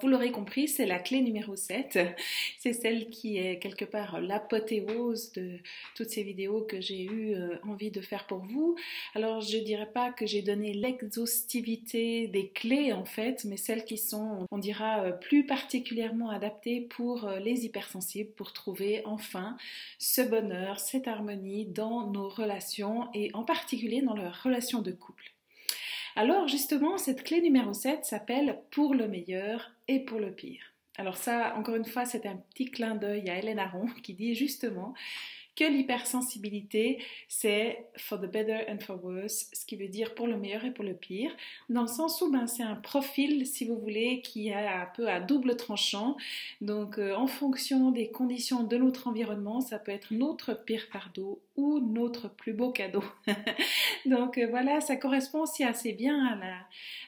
Vous l'aurez compris, c'est la clé numéro 7. C'est celle qui est quelque part l'apothéose de toutes ces vidéos que j'ai eu euh, envie de faire pour vous. Alors, je ne dirais pas que j'ai donné l'exhaustivité des clés en fait, mais celles qui sont, on dira, euh, plus particulièrement adaptées pour euh, les hypersensibles, pour trouver enfin ce bonheur, cette harmonie dans nos relations et en particulier dans leurs relations de couple. Alors justement, cette clé numéro 7 s'appelle pour le meilleur et pour le pire. Alors ça, encore une fois, c'est un petit clin d'œil à Hélène Aron qui dit justement que l'hypersensibilité, c'est for the better and for worse, ce qui veut dire pour le meilleur et pour le pire, dans le sens où ben, c'est un profil, si vous voulez, qui est un peu à double tranchant. Donc, euh, en fonction des conditions de notre environnement, ça peut être notre pire fardeau ou notre plus beau cadeau. Donc, euh, voilà, ça correspond aussi assez bien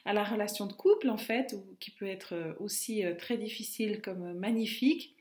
à la, relation de couple, en fait, qui peut être euh, aussi très difficile comme magnifique.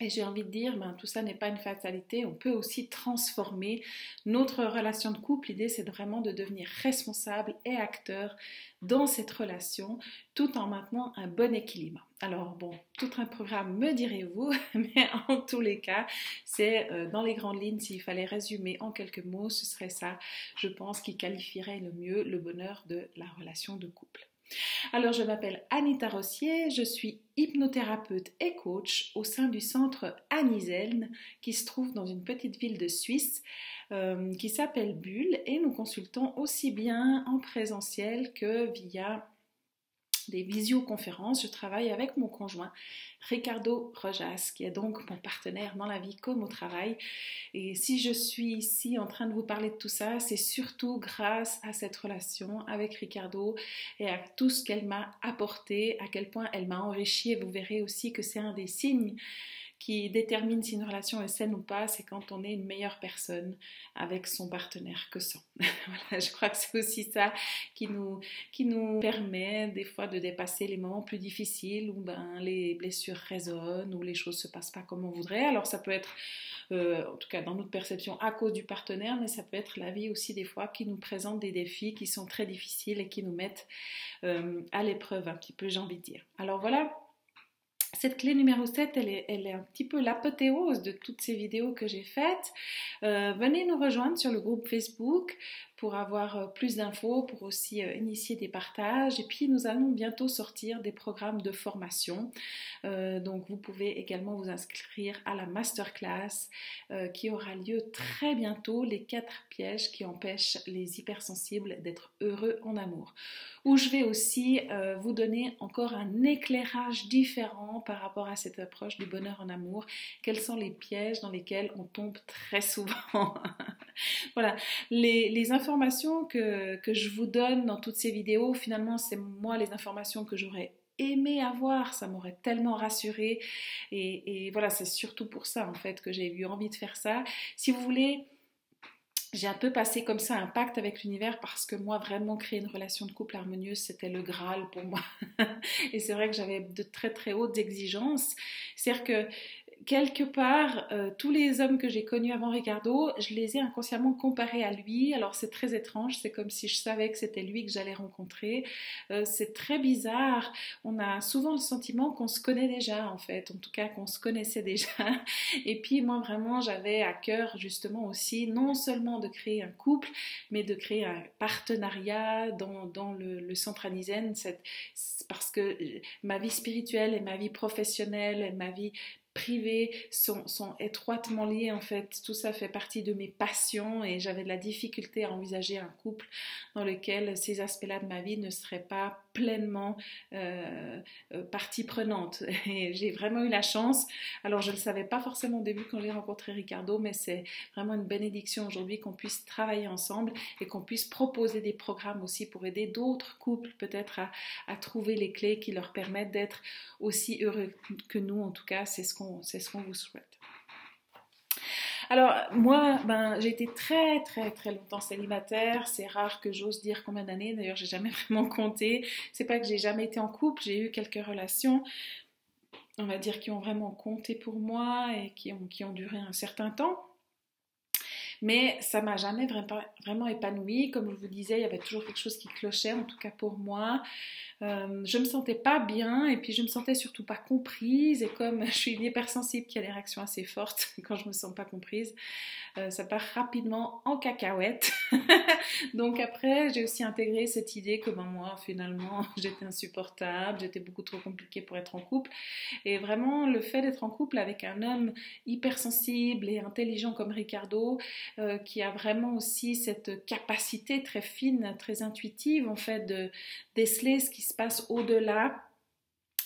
Et j'ai envie de dire, ben, tout ça n'est pas une fatalité, on peut aussi transformer notre relation de couple. L'idée, c'est vraiment de devenir responsable et acteur dans cette relation, tout en maintenant un bon équilibre. Alors bon, tout un programme, me direz-vous, mais en tous les cas, c'est euh, dans les grandes lignes, s'il fallait résumer en quelques mots, ce serait ça, je pense, qui qualifierait le mieux le bonheur de la relation de couple. Alors, je m'appelle Anita Rossier, je suis hypnothérapeute et coach au sein du centre Aniseln qui se trouve dans une petite ville de Suisse euh, qui s'appelle Bulle et nous consultons aussi bien en présentiel que via des visioconférences. Je travaille avec mon conjoint Ricardo Rojas, qui est donc mon partenaire dans la vie comme au travail. Et si je suis ici en train de vous parler de tout ça, c'est surtout grâce à cette relation avec Ricardo et à tout ce qu'elle m'a apporté, à quel point elle m'a enrichi. Et vous verrez aussi que c'est un des signes qui détermine si une relation est saine ou pas, c'est quand on est une meilleure personne avec son partenaire que sans. voilà, je crois que c'est aussi ça qui nous, qui nous permet des fois de dépasser les moments plus difficiles où ben, les blessures résonnent, où les choses se passent pas comme on voudrait. Alors ça peut être, euh, en tout cas dans notre perception, à cause du partenaire, mais ça peut être la vie aussi des fois qui nous présente des défis qui sont très difficiles et qui nous mettent euh, à l'épreuve un petit peu, j'ai envie de dire. Alors voilà cette clé numéro 7, elle est, un petit peu l'apothéose de toutes ces vidéos que j'ai faites. Euh, venez nous rejoindre sur le groupe Facebook pour avoir euh, plus d'infos, pour aussi euh, initier des partages. Et puis nous allons bientôt sortir des programmes de formation. Euh, donc vous pouvez également vous inscrire à la masterclass qui aura lieu très bientôt, les quatre pièges qui empêchent les hypersensibles d'être heureux en amour. Où je vais aussi vous donner encore un éclairage différent par rapport à cette approche du bonheur en amour. Quels sont les pièges dans lesquels on tombe très souvent? Voilà, les, les que, je vous donne dans toutes ces vidéos, finalement, c'est moi les informations que j'aurais aimé avoir, ça m'aurait tellement rassuré. Et, et voilà, c'est surtout pour ça, en fait, que j'ai eu envie de faire ça. Si vous voulez, j'ai un peu passé comme ça un pacte avec l'univers parce que moi, vraiment, créer une relation de couple harmonieuse, c'était le Graal pour moi. et c'est vrai que j'avais de très très hautes exigences. C'est-à-dire que quelque part, euh, tous les hommes que j'ai connus avant Ricardo, je les ai inconsciemment comparés à lui. Alors c'est très étrange, c'est comme si je savais que c'était lui que j'allais rencontrer. Euh, c'est très bizarre. On a souvent le sentiment qu'on se connaît déjà, en fait, en tout cas qu'on se connaissait déjà. Et puis moi vraiment, j'avais à cœur justement aussi non seulement de créer un couple, mais de créer un partenariat dans, dans le, le centre parce que ma vie spirituelle et ma vie professionnelle et ma vie privés sont, étroitement liés en fait. Tout ça fait partie de mes passions et j'avais de la difficulté à envisager un couple dans lequel ces aspects-là de ma vie ne seraient pas pleinement euh, euh, partie prenante. Et j'ai vraiment eu la chance. Alors je ne le savais pas forcément au début quand j'ai rencontré Ricardo, mais c'est vraiment une bénédiction aujourd'hui qu'on puisse travailler ensemble et qu'on puisse proposer des programmes aussi pour aider d'autres couples peut-être à, à trouver les clés qui leur permettent d'être aussi heureux que nous. En tout cas, c'est ce qu'on c'est ce qu'on vous souhaite. Alors moi, ben, j'ai été très très très longtemps célibataire. C'est rare que j'ose dire combien d'années. D'ailleurs, j'ai jamais vraiment compté. C'est pas que j'ai jamais été en couple. J'ai eu quelques relations, on va dire, qui ont vraiment compté pour moi et qui ont, qui ont duré un certain temps. Mais ça m'a jamais vraiment, épanouie. Comme je vous disais, il y avait toujours quelque chose qui clochait, en tout cas pour moi. Euh, je me sentais pas bien et puis je me sentais surtout pas comprise. Et comme je suis une hypersensible qui a des réactions assez fortes quand je me sens pas comprise, euh, ça part rapidement en cacahuète. Donc après, j'ai aussi intégré cette idée que ben, moi, finalement, j'étais insupportable, j'étais beaucoup trop compliquée pour être en couple. Et vraiment, le fait d'être en couple avec un homme hypersensible et intelligent comme Ricardo, euh, qui a vraiment aussi cette capacité très fine, très intuitive, en fait, de déceler ce qui se passe au-delà.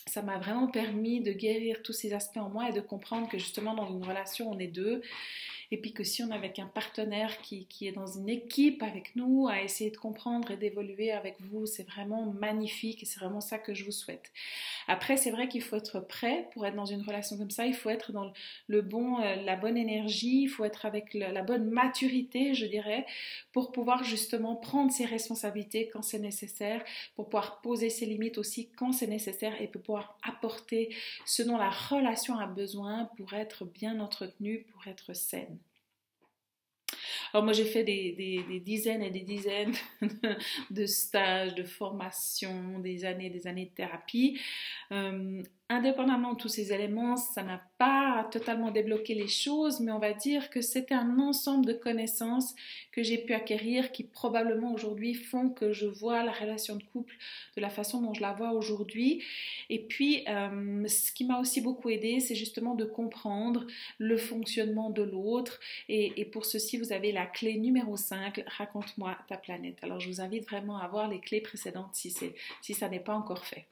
Ça m'a vraiment permis de guérir tous ces aspects en moi et de comprendre que justement dans une relation on est deux et puis que si on est avec un partenaire qui, qui est dans une équipe avec nous, à essayer de comprendre et d'évoluer avec vous, c'est vraiment magnifique et c'est vraiment ça que je vous souhaite. Après, c'est vrai qu'il faut être prêt pour être dans une relation comme ça, il faut être dans le bon, euh, la bonne énergie, il faut être avec la bonne maturité, je dirais, pour pouvoir justement prendre ses responsabilités quand c'est nécessaire, pour pouvoir poser ses limites aussi quand c'est nécessaire et pour pouvoir apporter ce dont la relation a besoin pour être bien entretenue, pour être saine. Alors moi j'ai fait des, dizaines et des dizaines de stages, de formations, des années des années de thérapie. Euh, indépendamment de tous ces éléments, ça n'a pas totalement débloqué les choses, mais on va dire que c'était un ensemble de connaissances que j'ai pu acquérir qui probablement aujourd'hui font que je vois la relation de couple de la façon dont je la vois aujourd'hui. Et puis, euh, ce qui m'a aussi beaucoup aidé, c'est justement de comprendre le fonctionnement de l'autre. Et, pour ceci, vous avez la clé numéro 5, raconte-moi ta planète. Alors, je vous invite vraiment à voir les clés précédentes si, si ça n'est pas encore fait.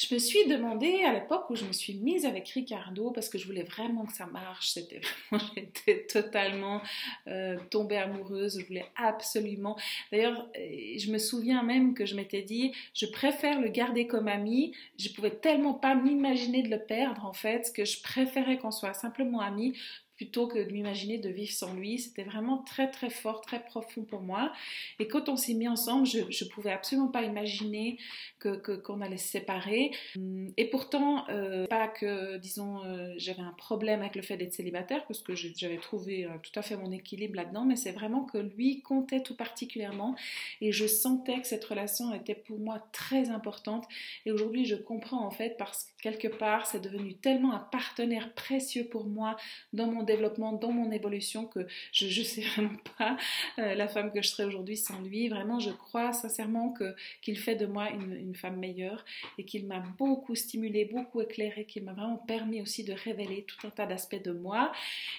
Je me suis demandé à l'époque où je me suis mise avec Ricardo parce que je voulais vraiment que ça marche. C'était vraiment, j'étais totalement euh, tombée amoureuse. Je voulais absolument. D'ailleurs, je me souviens même que je m'étais dit, je préfère le garder comme ami. Je pouvais tellement pas m'imaginer de le perdre en fait, que je préférais qu'on soit simplement amis plutôt que de m'imaginer de vivre sans lui. C'était vraiment très très fort, très profond pour moi. Et quand on s'est mis ensemble, je ne pouvais absolument pas imaginer qu'on que, qu'on allait se séparer. Et pourtant, euh, pas que, disons, euh, j'avais un problème avec le fait d'être célibataire, parce que j'avais trouvé euh, tout à fait mon équilibre là-dedans, mais c'est vraiment que lui comptait tout particulièrement. Et je sentais que cette relation était pour moi très importante. Et aujourd'hui, je comprends en fait, parce que quelque part, c'est devenu tellement un partenaire précieux pour moi dans mon développement, dans mon évolution, que je ne sais vraiment pas euh, la femme que je serais aujourd'hui sans lui. Vraiment, je crois sincèrement qu'il fait de moi une, femme meilleure et qu'il m'a beaucoup stimulée, beaucoup éclairée, qu'il m'a vraiment permis aussi de révéler tout un tas d'aspects de moi.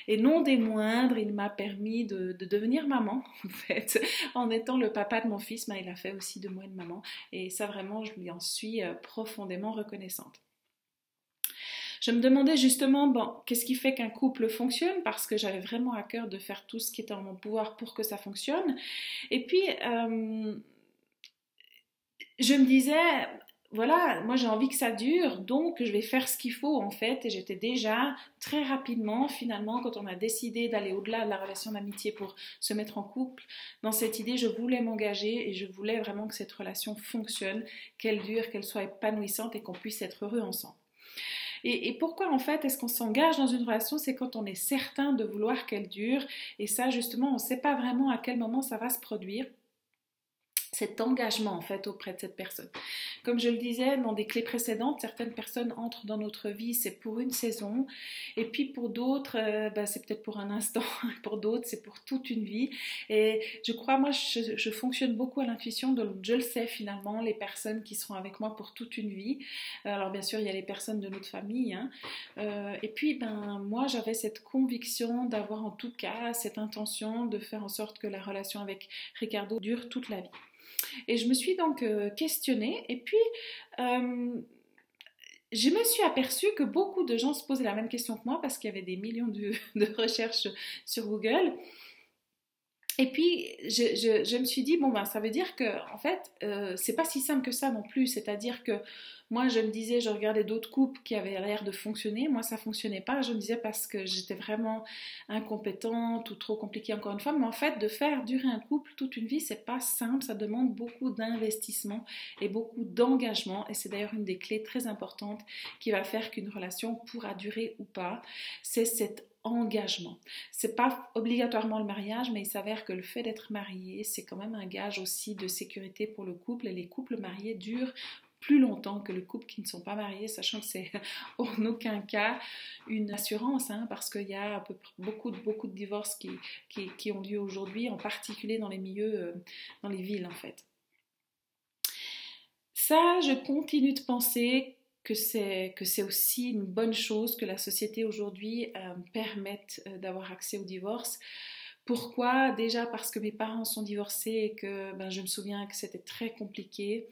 Et non des moindres, il m'a permis de, devenir maman, en fait. En étant le papa de mon fils, mais il a fait aussi de moi une maman. Et ça, vraiment, je lui en suis euh, profondément reconnaissante. Je me demandais justement, bon, qu'est-ce qui fait qu'un couple fonctionne? Parce que j'avais vraiment à cœur de faire tout ce qui était en mon pouvoir pour que ça fonctionne. Et puis, euh, je me disais, voilà, moi j'ai envie que ça dure, donc je vais faire ce qu'il faut en fait. Et j'étais déjà très rapidement, finalement, quand on a décidé d'aller au-delà de la relation d'amitié pour se mettre en couple, dans cette idée, je voulais m'engager et je voulais vraiment que cette relation fonctionne, qu'elle dure, qu'elle soit épanouissante et qu'on puisse être heureux ensemble. Et, pourquoi en fait est-ce qu'on s'engage dans une relation? C'est quand on est certain de vouloir qu'elle dure. Et ça, justement, on ne sait pas vraiment à quel moment ça va se produire cet engagement en fait auprès de cette personne. Comme je le disais dans des clés précédentes, certaines personnes entrent dans notre vie, c'est pour une saison, et puis pour d'autres, euh, bah, c'est peut-être pour un instant, pour d'autres, c'est pour toute une vie. Et je crois, moi, je, fonctionne beaucoup à l'intuition, donc je le sais finalement, les personnes qui seront avec moi pour toute une vie. Alors bien sûr, il y a les personnes de notre famille, hein. euh, et puis ben moi, j'avais cette conviction d'avoir en tout cas cette intention de faire en sorte que la relation avec Ricardo dure toute la vie. Et je me suis donc euh, questionnée et puis euh, je me suis aperçue que beaucoup de gens se posaient la même question que moi parce qu'il y avait des millions de, recherches sur Google. Et puis, je, me suis dit, bon, ben, ça veut dire que, en fait, euh, c'est pas si simple que ça non plus. C'est-à-dire que moi, je me disais, je regardais d'autres couples qui avaient l'air de fonctionner. Moi, ça fonctionnait pas. Je me disais parce que j'étais vraiment incompétente ou trop compliquée, encore une fois. Mais en fait, de faire durer un couple toute une vie, c'est pas simple. Ça demande beaucoup d'investissement et beaucoup d'engagement. Et c'est d'ailleurs une des clés très importantes qui va faire qu'une relation pourra durer ou pas. C'est cette engagement. C'est pas obligatoirement le mariage, mais il s'avère que le fait d'être marié, c'est quand même un gage aussi de sécurité pour le couple. Et les couples mariés durent plus longtemps que les couples qui ne sont pas mariés, sachant que c'est en aucun cas une assurance, hein, parce qu'il y a beaucoup, beaucoup de divorces qui, qui, ont lieu aujourd'hui, en particulier dans les milieux, euh, dans les villes en fait. Ça, je continue de penser que c'est que c'est aussi une bonne chose que la société aujourd'hui euh, permette euh, d'avoir accès au divorce. Pourquoi? Déjà parce que mes parents sont divorcés et que ben, je me souviens que c'était très compliqué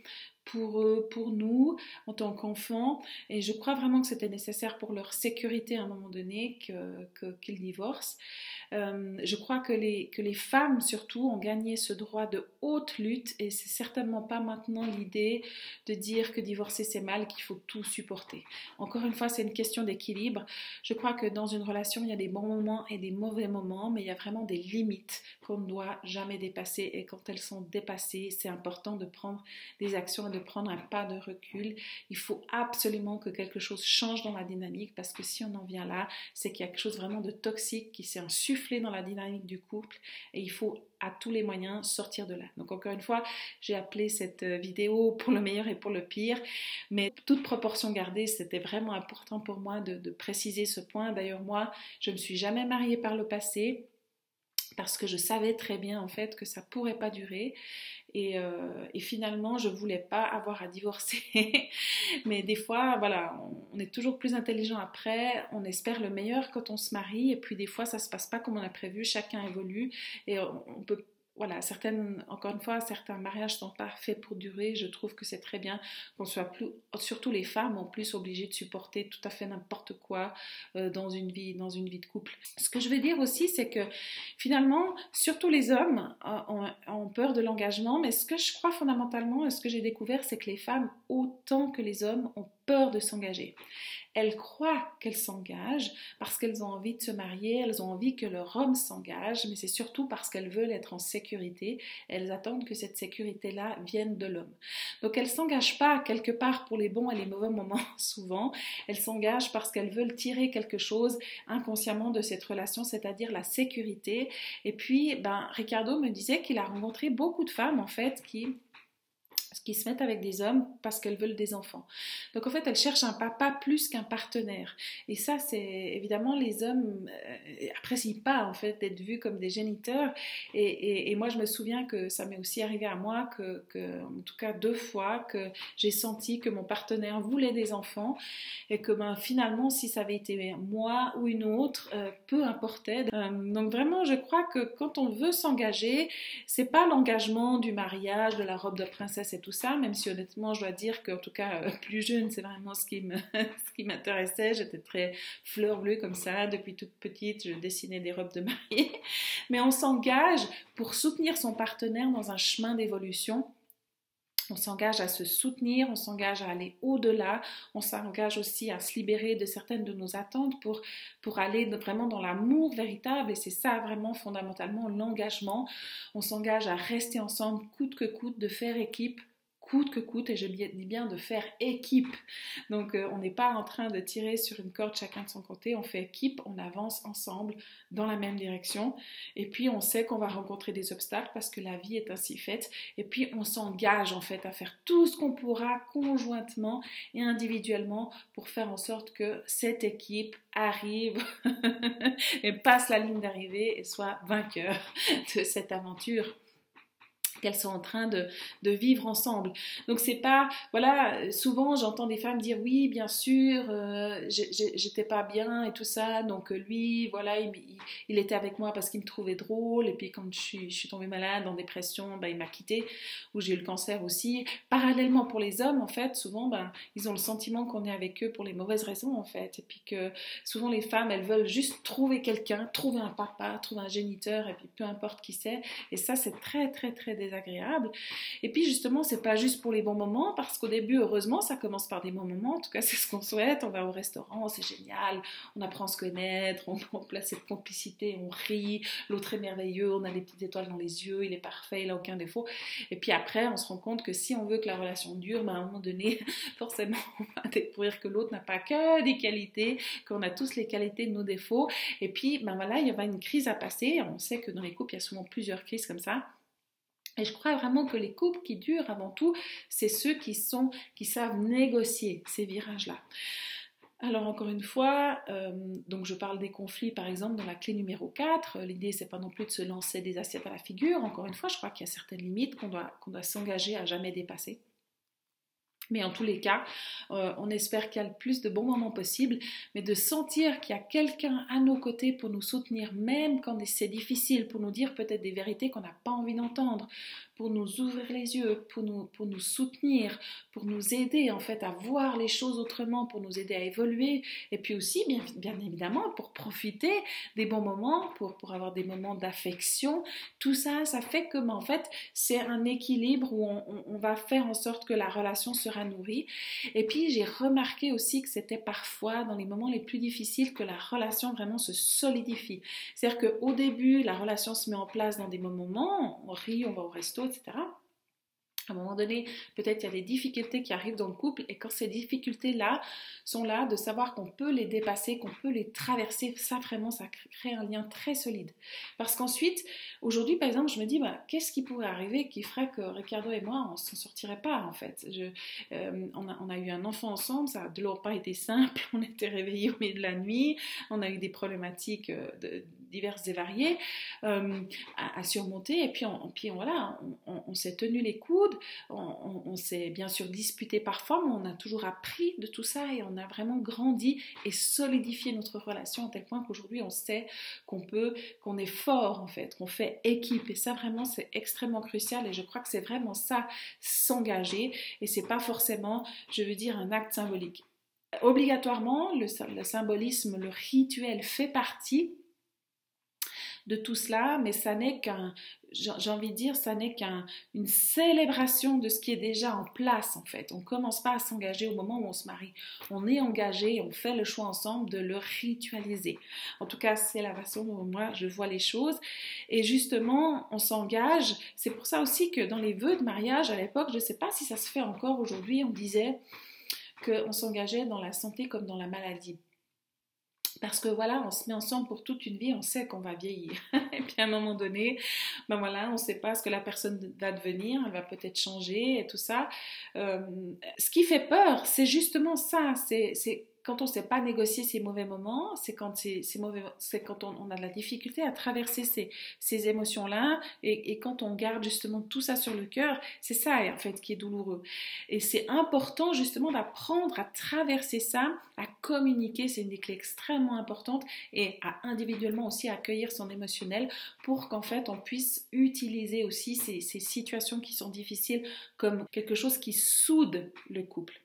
pour eux, pour nous en tant qu'enfants. Et je crois vraiment que c'était nécessaire pour leur sécurité à un moment donné qu'ils que, divorcent. Euh, je crois que les, que les femmes surtout ont gagné ce droit de haute lutte et c'est certainement pas maintenant l'idée de dire que divorcer c'est mal, qu'il faut tout supporter. Encore une fois, c'est une question d'équilibre. Je crois que dans une relation, il y a des bons moments et des mauvais moments, mais il y a vraiment des limites qu'on ne doit jamais dépasser et quand elles sont dépassées, c'est important de prendre des actions et de prendre un pas de recul. Il faut absolument que quelque chose change dans la dynamique parce que si on en vient là, c'est qu'il y a quelque chose vraiment de toxique qui s'est insufflé dans la dynamique du couple et il faut à tous les moyens sortir de là. Donc encore une fois, j'ai appelé cette euh, vidéo pour le meilleur et pour le pire, mais toute proportion gardée, c'était vraiment important pour moi de, de préciser ce point. D'ailleurs moi, je ne me suis jamais mariée par le passé parce que je savais très bien en fait que ça pourrait pas durer. Et, euh, finalement je voulais pas avoir à divorcer. Mais des fois voilà on, est toujours plus intelligent après. On espère le meilleur quand on se marie. Et puis des fois ça se passe pas comme on a prévu. Chacun évolue. Et on peut voilà, encore une fois, certains mariages sont pas faits pour durer. Je trouve que c'est très bien qu'on soit plus, surtout les femmes, en plus obligées de supporter tout à fait n'importe quoi euh, dans une vie, dans une vie de couple. Ce que je veux dire aussi, c'est que finalement, surtout les hommes ont, ont peur de l'engagement, mais ce que je crois fondamentalement et ce que j'ai découvert, c'est que les femmes, autant que les hommes, ont peur de s'engager. Elles croient qu'elles s'engagent parce qu'elles ont envie de se marier, elles ont envie que leur homme s'engage, mais c'est surtout parce qu'elles veulent être en sécurité. Elles attendent que cette sécurité-là vienne de l'homme. Donc elles s'engagent pas quelque part pour les bons et les mauvais moments souvent. Elles s'engagent parce qu'elles veulent tirer quelque chose inconsciemment de cette relation, c'est-à-dire la sécurité. Et puis, ben, Ricardo me disait qu'il a rencontré beaucoup de femmes en fait qui qui se mettent avec des hommes parce qu'elles veulent des enfants. Donc en fait, elles cherchent un papa plus qu'un partenaire. Et ça, c'est évidemment les hommes euh, apprécient pas en fait d'être vus comme des géniteurs. Et, moi, je me souviens que ça m'est aussi arrivé à moi que, en tout cas deux fois, que j'ai senti que mon partenaire voulait des enfants et que ben, finalement, si ça avait été moi ou une autre, euh, peu importait. Euh, donc vraiment, je crois que quand on veut s'engager, c'est pas l'engagement du mariage, de la robe de princesse tout ça, même si honnêtement, je dois dire qu'en tout cas, euh, plus jeune, c'est vraiment ce qui, m'intéressait. J'étais très fleur bleue comme ça. Depuis toute petite, je dessinais des robes de mariée. Mais on s'engage pour soutenir son partenaire dans un chemin d'évolution on s'engage à se soutenir, on s'engage à aller au-delà, on s'engage aussi à se libérer de certaines de nos attentes pour, pour aller vraiment dans l'amour véritable. Et c'est ça vraiment fondamentalement l'engagement. On s'engage à rester ensemble coûte que coûte, de faire équipe coûte que coûte, et je dis bien de faire équipe. Donc euh, on n'est pas en train de tirer sur une corde chacun de son côté, on fait équipe, on avance ensemble dans la même direction, et puis on sait qu'on va rencontrer des obstacles parce que la vie est ainsi faite, et puis on s'engage en fait à faire tout ce qu'on pourra conjointement et individuellement pour faire en sorte que cette équipe arrive et passe la ligne d'arrivée et soit vainqueur de cette aventure qu'elles sont en train de, vivre ensemble. Donc c'est pas, voilà, souvent j'entends des femmes dire oui, bien sûr, euh, j'étais pas bien et tout ça, donc euh, lui, voilà, il, était avec moi parce qu'il me trouvait drôle, et puis quand je suis, tombée malade, en dépression, ben, il m'a quitté, ou j'ai eu le cancer aussi. Parallèlement pour les hommes, en fait, souvent, ben, ils ont le sentiment qu'on est avec eux pour les mauvaises raisons, en fait, et puis que souvent les femmes, elles veulent juste trouver quelqu'un, trouver un papa, trouver un géniteur, et puis peu importe qui c'est, et ça c'est très très très agréable. Et puis justement, c'est pas juste pour les bons moments, parce qu'au début, heureusement, ça commence par des bons moments. En tout cas, c'est ce qu'on souhaite. On va au restaurant, c'est génial. On apprend à se connaître, on, place cette complicité, on rit. L'autre est merveilleux, on a des petites étoiles dans les yeux, il est parfait, il a aucun défaut. Et puis après, on se rend compte que si on veut que la relation dure, ben, à un moment donné, forcément, on va découvrir que l'autre n'a pas que des qualités, qu'on a tous les qualités de nos défauts. Et puis, ben voilà, il y a une crise à passer. On sait que dans les couples, il y a souvent plusieurs crises comme ça. Et je crois vraiment que les couples qui durent avant tout, c'est ceux qui savent négocier ces virages-là. Alors encore une fois, euh, donc je parle des conflits par exemple dans la clé numéro 4. L'idée c'est pas non plus de se lancer des assiettes à la figure. Encore une fois, je crois qu'il y a certaines limites qu'on doit, qu'on doit s'engager à jamais dépasser. Mais en tous les cas, euh, on espère qu'il y a le plus de bons moments possibles, mais de sentir qu'il y a quelqu'un à nos côtés pour nous soutenir, même quand c'est difficile, pour nous dire peut-être des vérités qu'on n'a pas envie d'entendre, pour nous ouvrir les yeux, pour nous, pour nous soutenir, pour nous aider en fait à voir les choses autrement, pour nous aider à évoluer, et puis aussi bien, bien évidemment pour profiter des bons moments, pour, pour avoir des moments d'affection. Tout ça, ça fait que en fait c'est un équilibre où on, va faire en sorte que la relation sera nourrie. Et puis j'ai remarqué aussi que c'était parfois dans les moments les plus difficiles que la relation vraiment se solidifie. C'est-à-dire qu'au début, la relation se met en place dans des moments, on rit, on va au resto, etc. À un moment donné, peut-être il y a des difficultés qui arrivent dans le couple et quand ces difficultés-là sont là, de savoir qu'on peut les dépasser, qu'on peut les traverser, ça vraiment, ça crée un lien très solide. Parce qu'ensuite, aujourd'hui par exemple, je me dis, bah, qu'est-ce qui pourrait arriver qui ferait que Ricardo et moi, on s'en sortirait pas en fait? Euh, on, a, eu un enfant ensemble, ça n'a de pas été simple, on était réveillés au milieu de la nuit, on a eu des problématiques euh, de, diverses et variées euh, à, surmonter. Et puis, on, puis voilà, on, s'est tenu les coudes, on, s'est bien sûr disputé parfois, mais on a toujours appris de tout ça et on a vraiment grandi et solidifié notre relation à tel point qu'aujourd'hui on sait qu'on peut, qu'on est fort en fait, qu'on fait équipe. Et ça vraiment c'est extrêmement crucial et je crois que c'est vraiment ça, s'engager. Et c'est pas forcément, je veux dire, un acte symbolique. Obligatoirement, le, le symbolisme, le rituel fait partie de tout cela, mais ça n'est qu'un, j'ai envie de dire, ça n'est qu'une célébration de ce qui est déjà en place en fait. On ne commence pas à s'engager au moment où on se marie. On est engagé, on fait le choix ensemble de le ritualiser. En tout cas, c'est la façon dont moi je vois les choses. Et justement, on s'engage. C'est pour ça aussi que dans les vœux de mariage à l'époque, je ne sais pas si ça se fait encore aujourd'hui, on disait qu'on s'engageait dans la santé comme dans la maladie. Parce que voilà, on se met ensemble pour toute une vie, on sait qu'on va vieillir. et puis à un moment donné, ben voilà, on ne sait pas ce que la personne va devenir, elle va peut-être changer et tout ça. Euh, ce qui fait peur, c'est justement ça, c'est quand on ne sait pas négocier ces mauvais moments, c'est quand, on, a de la difficulté à traverser ces, émotions-là et, et, quand on garde justement tout ça sur le cœur, c'est ça en fait qui est douloureux. Et c'est important justement d'apprendre à traverser ça, à communiquer, c'est une des clés extrêmement importantes et à individuellement aussi accueillir son émotionnel pour qu'en fait on puisse utiliser aussi ces, ces situations qui sont difficiles comme quelque chose qui soude le couple.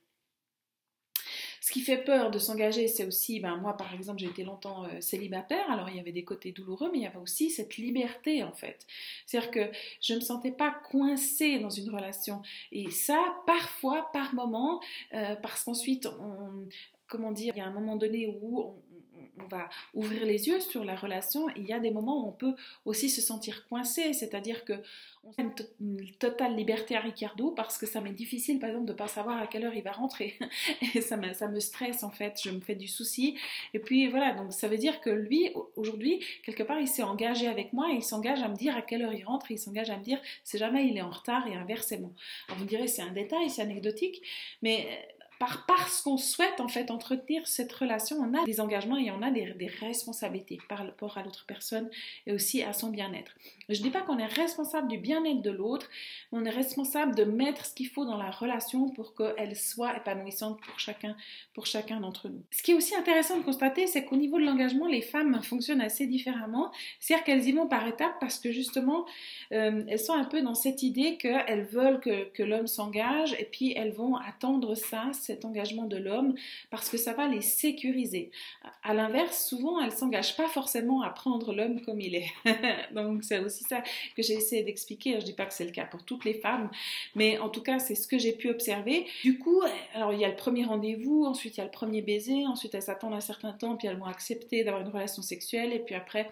Ce qui fait peur de s'engager, c'est aussi, ben, moi par exemple, j'ai été longtemps euh, célibataire, alors il y avait des côtés douloureux, mais il y avait aussi cette liberté en fait. C'est-à-dire que je ne me sentais pas coincée dans une relation. Et ça, parfois, par moment, euh, parce qu'ensuite, on, comment dire, il y a un moment donné où on, on va ouvrir les yeux sur la relation. Il y a des moments où on peut aussi se sentir coincé, c'est-à-dire que on a une, totale liberté à Ricardo parce que ça m'est difficile, par exemple, de pas savoir à quelle heure il va rentrer. Et ça me, ça me stresse, en fait, je me fais du souci. Et puis voilà, donc ça veut dire que lui, aujourd'hui, quelque part, il s'est engagé avec moi et il s'engage à me dire à quelle heure il rentre et il s'engage à me dire si jamais il est en retard et inversement. Alors vous direz, c'est un détail, c'est anecdotique, mais par, parce qu'on souhaite en fait entretenir cette relation, on a des engagements et on a des, responsabilités par rapport à l'autre personne et aussi à son bien-être. Je ne dis pas qu'on est responsable du bien-être de l'autre, on est responsable de mettre ce qu'il faut dans la relation pour qu'elle soit épanouissante pour chacun, pour chacun d'entre nous. Ce qui est aussi intéressant de constater, c'est qu'au niveau de l'engagement, les femmes fonctionnent assez différemment. C'est-à-dire qu'elles y vont par étapes parce que justement, euh, elles sont un peu dans cette idée qu'elles veulent que l'homme s'engage et puis elles vont attendre ça, engagement de l'homme, parce que ça va les sécuriser. À l'inverse, souvent, elles s'engagent pas forcément à prendre l'homme comme il est. Donc c'est aussi ça que j'ai essayé d'expliquer. Je dis pas que c'est le cas pour toutes les femmes, mais en tout cas, c'est ce que j'ai pu observer. Du coup, alors il y a le premier rendez-vous, ensuite il y a le premier baiser, ensuite elles s'attendent un certain temps, puis elles vont accepter d'avoir une relation sexuelle, et puis après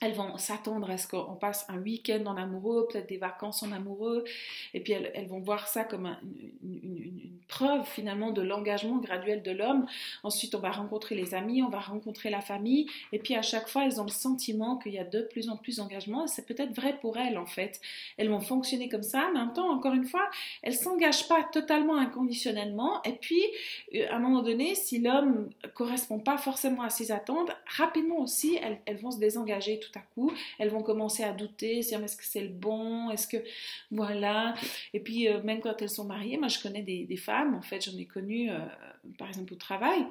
elles vont s'attendre à ce qu'on passe un week-end en amoureux, peut-être des vacances en amoureux, et puis elles, vont voir ça comme une, preuve finalement de l'engagement graduel de l'homme. Ensuite, on va rencontrer les amis, on va rencontrer la famille, et puis à chaque fois, elles ont le sentiment qu'il y a de plus en plus d'engagement, c'est peut-être vrai pour elles en fait. Elles vont fonctionner comme ça, mais en même temps, encore une fois, elles s'engagent pas totalement inconditionnellement, et puis euh, à un moment donné, si l'homme correspond pas forcément à ses attentes, rapidement aussi, elles, elles vont se désengager tout à coup, elles vont commencer à douter, se dire est-ce que c'est le bon, est-ce que voilà. Et puis euh, même quand elles sont mariées, moi je connais des, femmes, en fait j'en ai connu euh, par exemple au travail,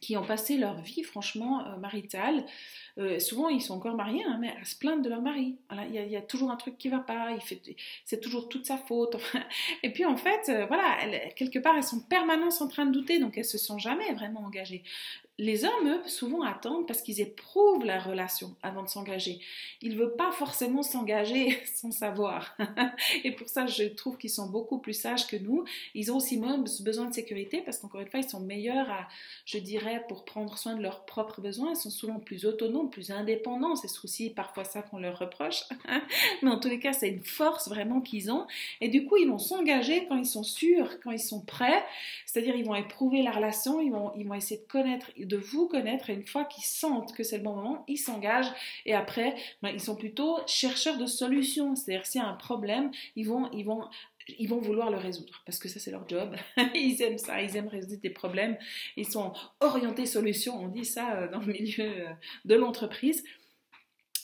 qui ont passé leur vie franchement euh, maritale. souvent, ils sont encore mariés, hein, mais à se plaindre de leur mari. Il y, a toujours un truc qui va pas, c'est toujours toute sa faute. Et puis en fait, voilà, quelque part, elles sont permanentes en train de douter, donc elles se sont jamais vraiment engagées les hommes, eux, souvent attendent parce qu'ils éprouvent la relation avant de s'engager. Ils ne veulent pas forcément s'engager sans savoir. Et pour ça, je trouve qu'ils sont beaucoup plus sages que nous. Ils ont aussi besoin de sécurité parce qu'encore une fois, ils sont meilleurs à, je dirais, pour prendre soin de leurs propres besoins. Ils sont souvent plus autonomes, plus indépendants. C'est aussi parfois ça qu'on leur reproche. Mais en tous les cas, c'est une force vraiment qu'ils ont. Et du coup, ils vont s'engager quand ils sont sûrs, quand ils sont prêts. C'est-à-dire, ils vont éprouver la relation, ils vont, ils vont essayer de connaître de vous connaître et une fois qu'ils sentent que c'est le bon moment, ils s'engagent et après, ben, ils sont plutôt chercheurs de solutions. C'est-à-dire s'il y a un problème, ils vont, ils vont ils vont vouloir le résoudre parce que ça c'est leur job. ils aiment ça, ils aiment résoudre des problèmes. Ils sont orientés solutions, on dit ça euh, dans le milieu euh, de l'entreprise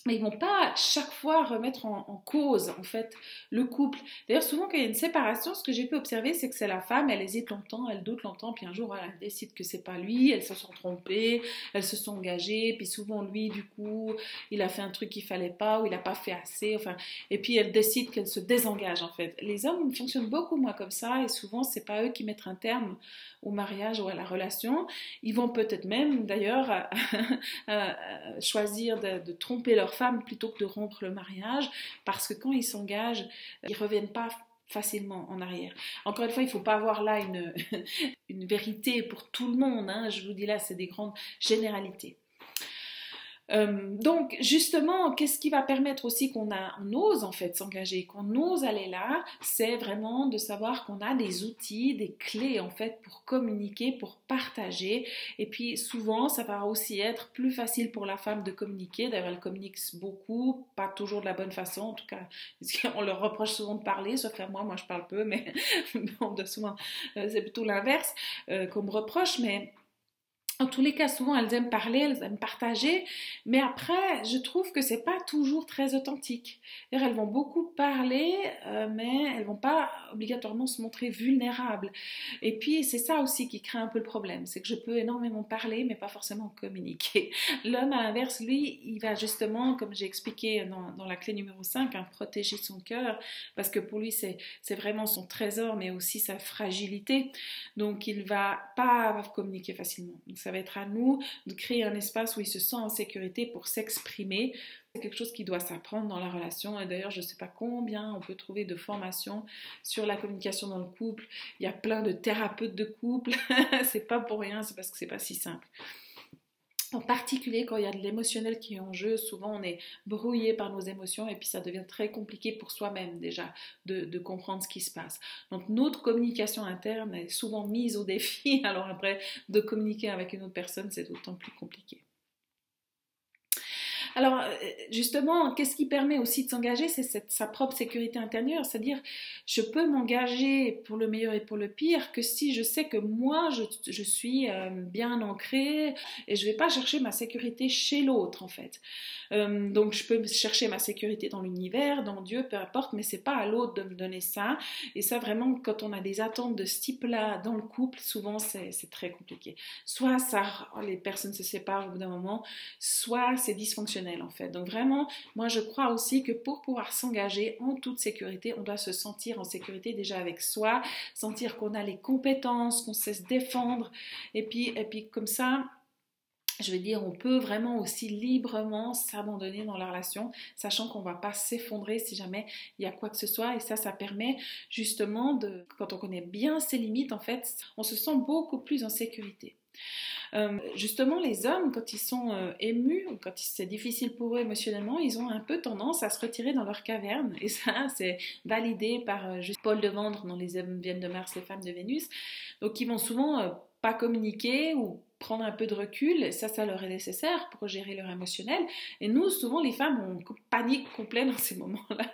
mais ils vont pas chaque fois remettre en, cause en fait le couple. D'ailleurs, souvent quand il y a une séparation, ce que j'ai pu observer, c'est que c'est la femme, elle hésite longtemps, elle doute longtemps, puis un jour elle décide que c'est pas lui, elles se sont trompées, elles se sont engagées, puis souvent lui, du coup, il a fait un truc qu'il fallait pas ou il a pas fait assez, enfin, et puis elle décide qu'elle se désengage en fait. Les hommes fonctionnent beaucoup moins comme ça et souvent c'est pas eux qui mettent un terme au mariage ou à la relation. Ils vont peut-être même d'ailleurs choisir de, de tromper leur femme plutôt que de rompre le mariage parce que quand ils s'engagent, ils reviennent pas facilement en arrière. Encore une fois, il ne faut pas avoir là une, une vérité pour tout le monde. Hein. Je vous dis là, c'est des grandes généralités. Euh, donc justement, qu'est-ce qui va permettre aussi qu'on on ose en fait s'engager, qu'on ose aller là, c'est vraiment de savoir qu'on a des outils, des clés en fait pour communiquer, pour partager. Et puis souvent, ça va aussi être plus facile pour la femme de communiquer. D'ailleurs, elle communique beaucoup, pas toujours de la bonne façon. En tout cas, on leur reproche souvent de parler, sauf à moi, moi je parle peu, mais souvent euh, c'est plutôt l'inverse euh, qu'on me reproche. Mais en tous les cas, souvent, elles aiment parler, elles aiment partager, mais après, je trouve que c'est pas toujours très authentique. Elles vont beaucoup parler, euh, mais elles vont pas obligatoirement se montrer vulnérables. Et puis, c'est ça aussi qui crée un peu le problème, c'est que je peux énormément parler, mais pas forcément communiquer. L'homme, à l'inverse, lui, il va justement, comme j'ai expliqué dans, la clé numéro 5, hein, protéger son cœur, parce que pour lui, c'est vraiment son trésor, mais aussi sa fragilité. Donc, il va pas communiquer facilement ça va être à nous de créer un espace où il se sent en sécurité pour s'exprimer. C'est quelque chose qui doit s'apprendre dans la relation. Et d'ailleurs, je ne sais pas combien on peut trouver de formations sur la communication dans le couple. Il y a plein de thérapeutes de couple. c'est pas pour rien, c'est parce que c'est pas si simple. En particulier quand il y a de l'émotionnel qui est en jeu, souvent on est brouillé par nos émotions et puis ça devient très compliqué pour soi-même déjà de, comprendre ce qui se passe. Donc notre communication interne est souvent mise au défi, alors après de communiquer avec une autre personne c'est d'autant plus compliqué. Alors, euh, justement, qu'est-ce qui permet aussi de s'engager? C'est sa propre sécurité intérieure. C'est-à-dire, je peux m'engager pour le meilleur et pour le pire que si je sais que moi, je, suis euh, bien ancrée et je ne vais pas chercher ma sécurité chez l'autre, en fait. Euh, donc, je peux chercher ma sécurité dans l'univers, dans Dieu, peu importe, mais c'est pas à l'autre de me donner ça. Et ça, vraiment, quand on a des attentes de ce type-là dans le couple, souvent, c'est très compliqué. Soit ça, les personnes se séparent au bout d'un moment, soit c'est dysfonctionnel en fait. Donc vraiment, moi je crois aussi que pour pouvoir s'engager en toute sécurité, on doit se sentir en sécurité déjà avec soi, sentir qu'on a les compétences, qu'on sait se défendre, et puis, et puis comme ça, je veux dire, on peut vraiment aussi librement s'abandonner dans la relation, sachant qu'on ne va pas s'effondrer si jamais il y a quoi que ce soit. Et ça, ça permet justement de, quand on connaît bien ses limites, en fait, on se sent beaucoup plus en sécurité. Euh, justement, les hommes, quand ils sont euh, émus quand c'est difficile pour eux émotionnellement, ils ont un peu tendance à se retirer dans leur caverne. Et ça, c'est validé par euh, Paul de Vendre dans Les hommes viennent de Mars, les femmes de Vénus. Donc, ils vont souvent pas communiquer ou prendre un peu de recul, ça, ça leur est nécessaire pour gérer leur émotionnel. Et nous, souvent, les femmes, on panique complet dans ces moments-là,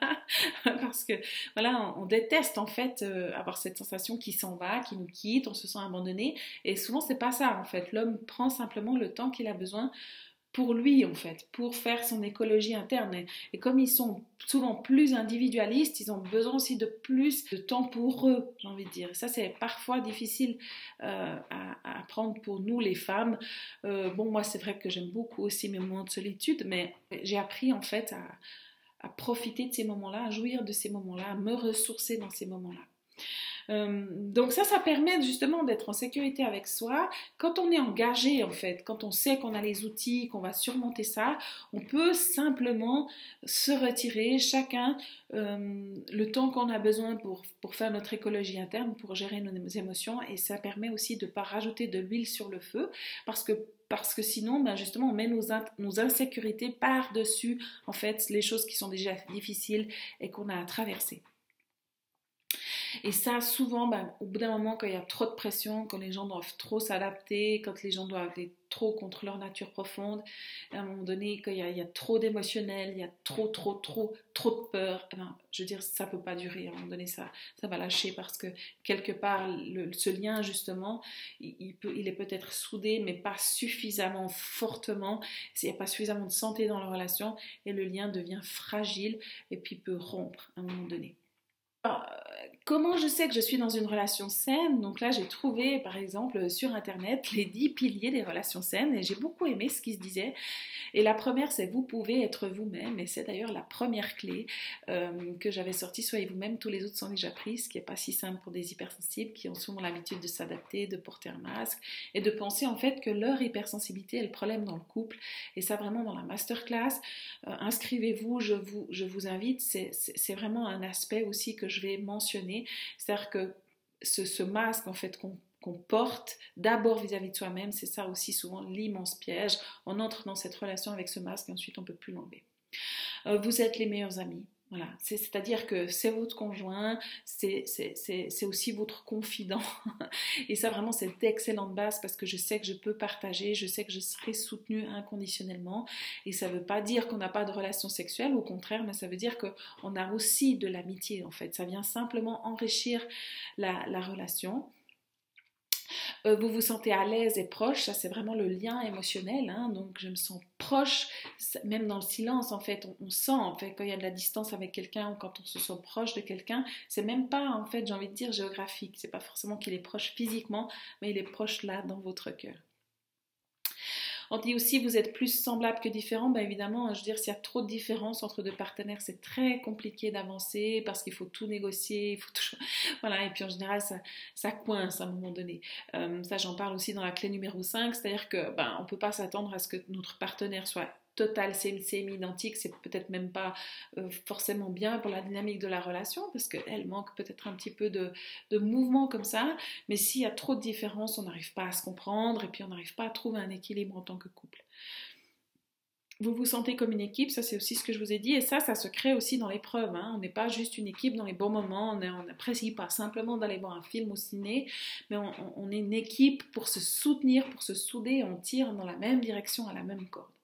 parce que, voilà, on, déteste en fait avoir cette sensation qui s'en va, qui nous quitte, on se sent abandonné. Et souvent, c'est pas ça en fait. L'homme prend simplement le temps qu'il a besoin pour lui en fait, pour faire son écologie interne. Et, comme ils sont souvent plus individualistes, ils ont besoin aussi de plus de temps pour eux, j'ai envie de dire. Ça, c'est parfois difficile euh, à, prendre pour nous les femmes. Euh, bon, moi, c'est vrai que j'aime beaucoup aussi mes moments de solitude, mais j'ai appris en fait à profiter de ces moments-là, à jouir de ces moments-là, à me ressourcer dans ces moments-là. Euh, donc ça, ça permet justement d'être en sécurité avec soi. Quand on est engagé, en fait, quand on sait qu'on a les outils, qu'on va surmonter ça, on peut simplement se retirer, chacun, euh, le temps qu'on a besoin pour, pour faire notre écologie interne, pour gérer nos émotions. Et ça permet aussi de ne pas rajouter de l'huile sur le feu, parce que parce que sinon, ben justement, on met nos, nos insécurités par-dessus, en fait, les choses qui sont déjà difficiles et qu'on a à traverser. Et ça, souvent, ben, au bout d'un moment, quand il y a trop de pression, quand les gens doivent trop s'adapter, quand les gens doivent aller trop contre leur nature profonde, à un moment donné, quand il y a, trop d'émotionnel, il y a trop, trop, trop, trop de peur, eh ben, je veux dire, ça peut pas durer. À un moment donné, ça, ça va lâcher parce que quelque part, ce lien, justement, il, peut, il est peut-être soudé, mais pas suffisamment fortement. Il n'y a pas suffisamment de santé dans la relation et le lien devient fragile et puis peut rompre à un moment donné. Alors, Comment je sais que je suis dans une relation saine? Donc là, j'ai trouvé, par exemple, sur Internet, les 10 piliers des relations saines et j'ai beaucoup aimé ce qui se disait. Et la première, c'est vous pouvez être vous-même et c'est d'ailleurs la première clé euh, que j'avais sortie. Soyez vous-même, tous les autres sont déjà pris, ce qui n'est pas si simple pour des hypersensibles qui ont souvent l'habitude de s'adapter, de porter un masque et de penser en fait que leur hypersensibilité est le problème dans le couple. Et ça, vraiment, dans la masterclass, euh, inscrivez-vous, je vous, je vous invite. C'est vraiment un aspect aussi que je vais mentionner c'est-à-dire que ce, masque en fait qu'on porte d'abord vis-à-vis de soi-même, c'est ça aussi souvent l'immense piège. On entre dans cette relation avec ce masque et ensuite on ne peut plus l'enlever. Euh, vous êtes les meilleurs amis. Voilà, c'est-à-dire que c'est votre conjoint, c'est aussi votre confident. Et ça, vraiment, c'est d'excellente base parce que je sais que je peux partager, je sais que je serai soutenue inconditionnellement. Et ça ne veut pas dire qu'on n'a pas de relation sexuelle, au contraire, mais ça veut dire qu'on a aussi de l'amitié, en fait. Ça vient simplement enrichir la, la relation. Euh, vous vous sentez à l'aise et proche, ça c'est vraiment le lien émotionnel, hein. donc je me sens proche, même dans le silence en fait, on, sent en fait quand il y a de la distance avec quelqu'un ou quand on se sent proche de quelqu'un, c'est même pas en fait j'ai envie de dire géographique, c'est pas forcément qu'il est proche physiquement, mais il est proche là dans votre cœur. On dit aussi vous êtes plus semblable que différent. Ben évidemment, je veux dire, s'il y a trop de différences entre deux partenaires, c'est très compliqué d'avancer parce qu'il faut tout négocier, il faut. Voilà, et puis en général, ça, ça coince à un moment donné. Euh, ça, j'en parle aussi dans la clé numéro 5, c'est-à-dire que ben, on ne peut pas s'attendre à ce que notre partenaire soit total same identique, c'est peut-être même pas euh, forcément bien pour la dynamique de la relation parce qu'elle manque peut-être un petit peu de, de mouvement comme ça. Mais s'il y a trop de différences, on n'arrive pas à se comprendre et puis on n'arrive pas à trouver un équilibre en tant que couple. Vous vous sentez comme une équipe, ça c'est aussi ce que je vous ai dit, et ça, ça se crée aussi dans l'épreuve. Hein. On n'est pas juste une équipe dans les bons moments, on n'apprécie pas simplement d'aller voir un film au ciné, mais on, on est une équipe pour se soutenir, pour se souder, on tire dans la même direction, à la même corde.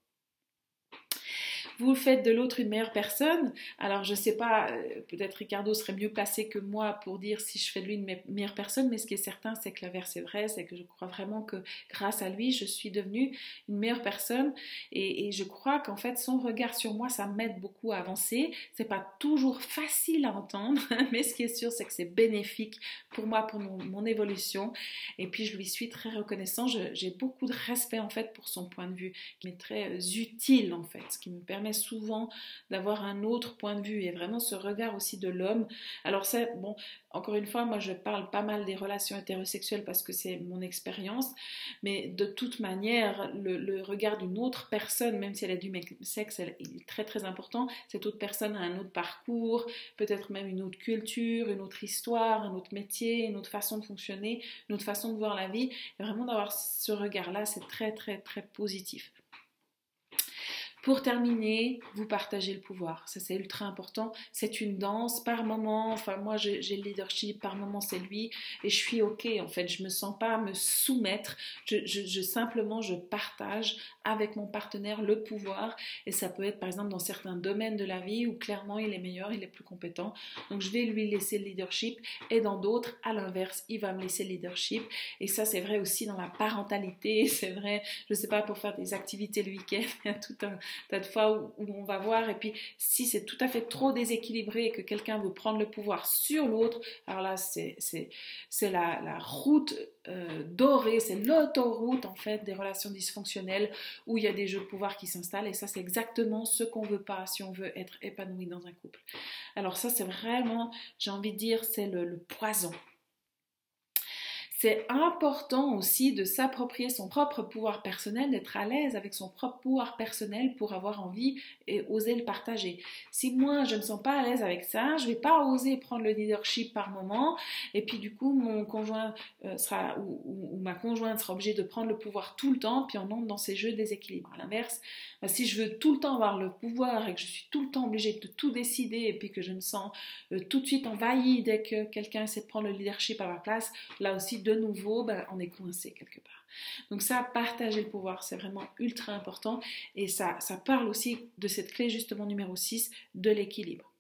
Vous faites de l'autre une meilleure personne. Alors je sais pas, euh, peut-être Ricardo serait mieux placé que moi pour dire si je fais de lui une meilleure personne, mais ce qui est certain, c'est que l'inverse est vrai, c'est que je crois vraiment que grâce à lui, je suis devenue une meilleure personne et, je crois qu'en fait son regard sur moi, ça m'aide beaucoup à avancer. C'est pas toujours facile à entendre, mais ce qui est sûr, c'est que c'est bénéfique pour moi, pour mon, mon, évolution. Et puis je lui suis très reconnaissant. J'ai beaucoup de respect en fait pour son point de vue, qui m'est très utile en fait, ce qui me permet souvent d'avoir un autre point de vue et vraiment ce regard aussi de l'homme. Alors c'est bon, encore une fois, moi je parle pas mal des relations hétérosexuelles parce que c'est mon expérience, mais de toute manière, le, regard d'une autre personne, même si elle est du même sexe, elle est très très important. Cette autre personne a un autre parcours, peut-être même une autre culture, une autre histoire, un autre métier, une autre façon de fonctionner, une autre façon de voir la vie. Et vraiment d'avoir ce regard-là, c'est très très très positif. Pour terminer, vous partagez le pouvoir. Ça, c'est ultra important. C'est une danse par moment. Enfin, moi, j'ai le leadership. Par moment, c'est lui. Et je suis OK, en fait. Je me sens pas me soumettre. Je, simplement, je partage avec mon partenaire le pouvoir. Et ça peut être, par exemple, dans certains domaines de la vie où clairement, il est meilleur, il est plus compétent. Donc, je vais lui laisser le leadership. Et dans d'autres, à l'inverse, il va me laisser le leadership. Et ça, c'est vrai aussi dans la parentalité. C'est vrai, je sais pas, pour faire des activités le week-end. Il y a tout un tas de fois où, on va voir, et puis si c'est tout à fait trop déséquilibré et que quelqu'un veut prendre le pouvoir sur l'autre, alors là, c'est la, la route euh, dorée, c'est l'autoroute en fait des relations dysfonctionnelles où il y a des jeux de pouvoir qui s'installent, et ça, c'est exactement ce qu'on veut pas si on veut être épanoui dans un couple. Alors ça, c'est vraiment, j'ai envie de dire, c'est le poison c'est important aussi de s'approprier son propre pouvoir personnel, d'être à l'aise avec son propre pouvoir personnel pour avoir envie et oser le partager. Si moi je ne sens pas à l'aise avec ça, je vais pas oser prendre le leadership par moment et puis du coup mon conjoint euh, sera ou, ma conjointe sera obligée de prendre le pouvoir tout le temps puis on entre dans ces jeux déséquilibrés. À l'inverse, bah, si je veux tout le temps avoir le pouvoir et que je suis tout le temps obligée de tout décider et puis que je me sens euh, tout de suite envahie dès que quelqu'un essaie de prendre le leadership à ma place, là aussi de nouveau, ben, on est coincé quelque part. Donc ça, partager le pouvoir, c'est vraiment ultra important et ça, ça parle aussi de cette clé justement numéro 6 de l'équilibre.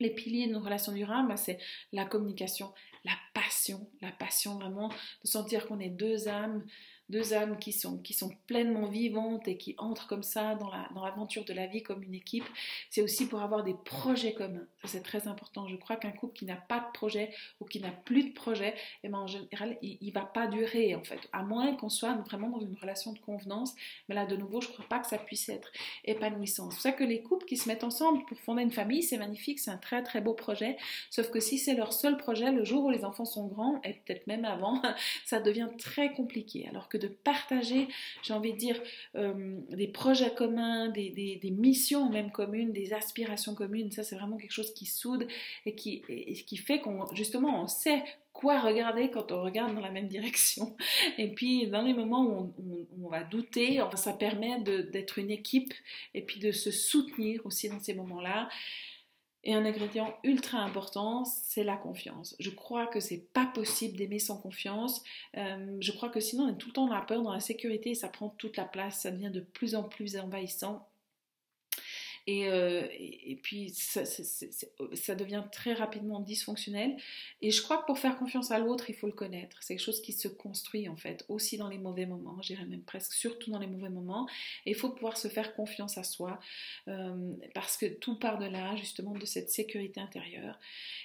Les piliers de nos relations durables, ben, c'est la communication, la passion, la passion vraiment de sentir qu'on est deux âmes deux âmes qui sont, qui sont pleinement vivantes et qui entrent comme ça dans, la, dans l'aventure de la vie comme une équipe, c'est aussi pour avoir des projets communs. C'est très important. Je crois qu'un couple qui n'a pas de projet ou qui n'a plus de projet, eh ben, en général, il ne va pas durer, en fait. À moins qu'on soit vraiment dans une relation de convenance. Mais là, de nouveau, je ne crois pas que ça puisse être épanouissant. C'est pour ça que les couples qui se mettent ensemble pour fonder une famille, c'est magnifique, c'est un très très beau projet. Sauf que si c'est leur seul projet, le jour où les enfants sont grands, et peut-être même avant, ça devient très compliqué. Alors que de partager, j'ai envie de dire, euh, des projets communs, des, missions même communes, des aspirations communes. Ça, c'est vraiment quelque chose qui soude et qui, qui fait qu'on, justement, on sait quoi regarder quand on regarde dans la même direction. Et puis, dans les moments où on, va douter, ça permet d'être une équipe et puis de se soutenir aussi dans ces moments-là. Et un ingrédient ultra important, c'est la confiance. Je crois que c'est pas possible d'aimer sans confiance. Euh, je crois que sinon on est tout le temps dans la peur, dans la sécurité, et ça prend toute la place, ça devient de plus en plus envahissant. Euh, et, puis ça, ça, devient très rapidement dysfonctionnel. Et je crois que pour faire confiance à l'autre, il faut le connaître. C'est quelque chose qui se construit en fait, aussi dans les mauvais moments, je dirais même presque surtout dans les mauvais moments. Et il faut pouvoir se faire confiance à soi, euh, parce que tout part de là, justement, de cette sécurité intérieure.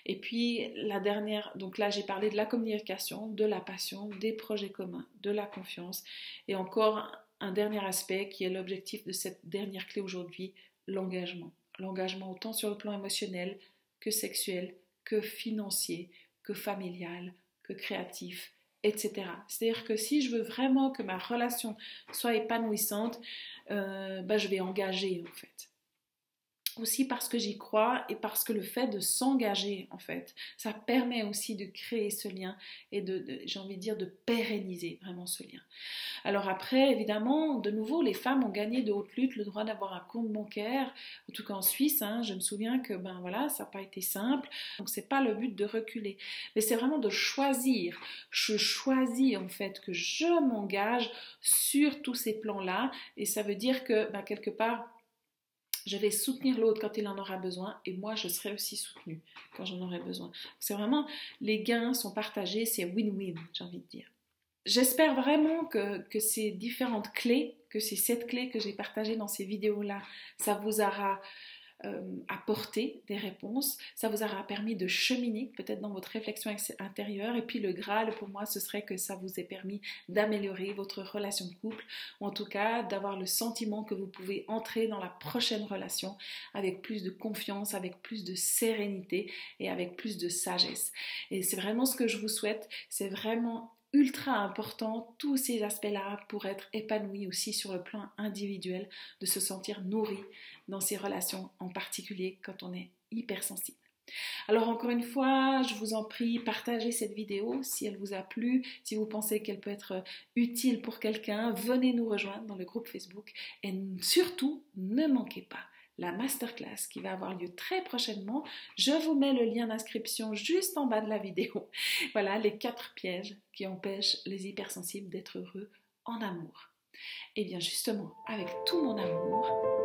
Et puis la dernière, donc là j'ai parlé de la communication, de la passion, des projets communs, de la confiance, et encore un dernier aspect qui est l'objectif de cette dernière clé aujourd'hui, l'engagement. L'engagement autant sur le plan émotionnel que sexuel, que financier, que familial, que créatif, etc. C'est-à-dire que si je veux vraiment que ma relation soit épanouissante, euh, bah, je vais engager en fait aussi parce que j'y crois et parce que le fait de s'engager, en fait, ça permet aussi de créer ce lien et de, j'ai envie de dire, de pérenniser vraiment ce lien. Alors après, évidemment, de nouveau, les femmes ont gagné de haute lutte le droit d'avoir un compte bancaire, en tout cas en Suisse. Hein, je me souviens que, ben voilà, ça n'a pas été simple. Donc c'est pas le but de reculer, mais c'est vraiment de choisir. Je choisis en fait que je m'engage sur tous ces plans-là, et ça veut dire que, ben, quelque part, Je vais soutenir l'autre quand il en aura besoin et moi je serai aussi soutenue quand j'en aurai besoin. C'est vraiment, les gains sont partagés, c'est win-win, j'ai envie de dire. J'espère vraiment que, ces différentes clés, que ces sept clés que j'ai partagées dans ces vidéos-là, ça vous aura apporter des réponses, ça vous aura permis de cheminer peut-être dans votre réflexion intérieure. Et puis le Graal pour moi, ce serait que ça vous ait permis d'améliorer votre relation de couple, ou en tout cas d'avoir le sentiment que vous pouvez entrer dans la prochaine relation avec plus de confiance, avec plus de sérénité et avec plus de sagesse. Et c'est vraiment ce que je vous souhaite, c'est vraiment ultra important, tous ces aspects-là, pour être épanoui aussi sur le plan individuel, de se sentir nourri dans ces relations, en particulier quand on est hypersensible. Alors encore une fois, je vous en prie, partagez cette vidéo si elle vous a plu, si vous pensez qu'elle peut être utile pour quelqu'un, venez nous rejoindre dans le groupe Facebook et surtout, ne manquez pas la masterclass qui va avoir lieu très prochainement. Je vous mets le lien d'inscription juste en bas de la vidéo. Voilà les quatre pièges qui empêchent les hypersensibles d'être heureux en amour. Et eh bien justement, avec tout mon amour,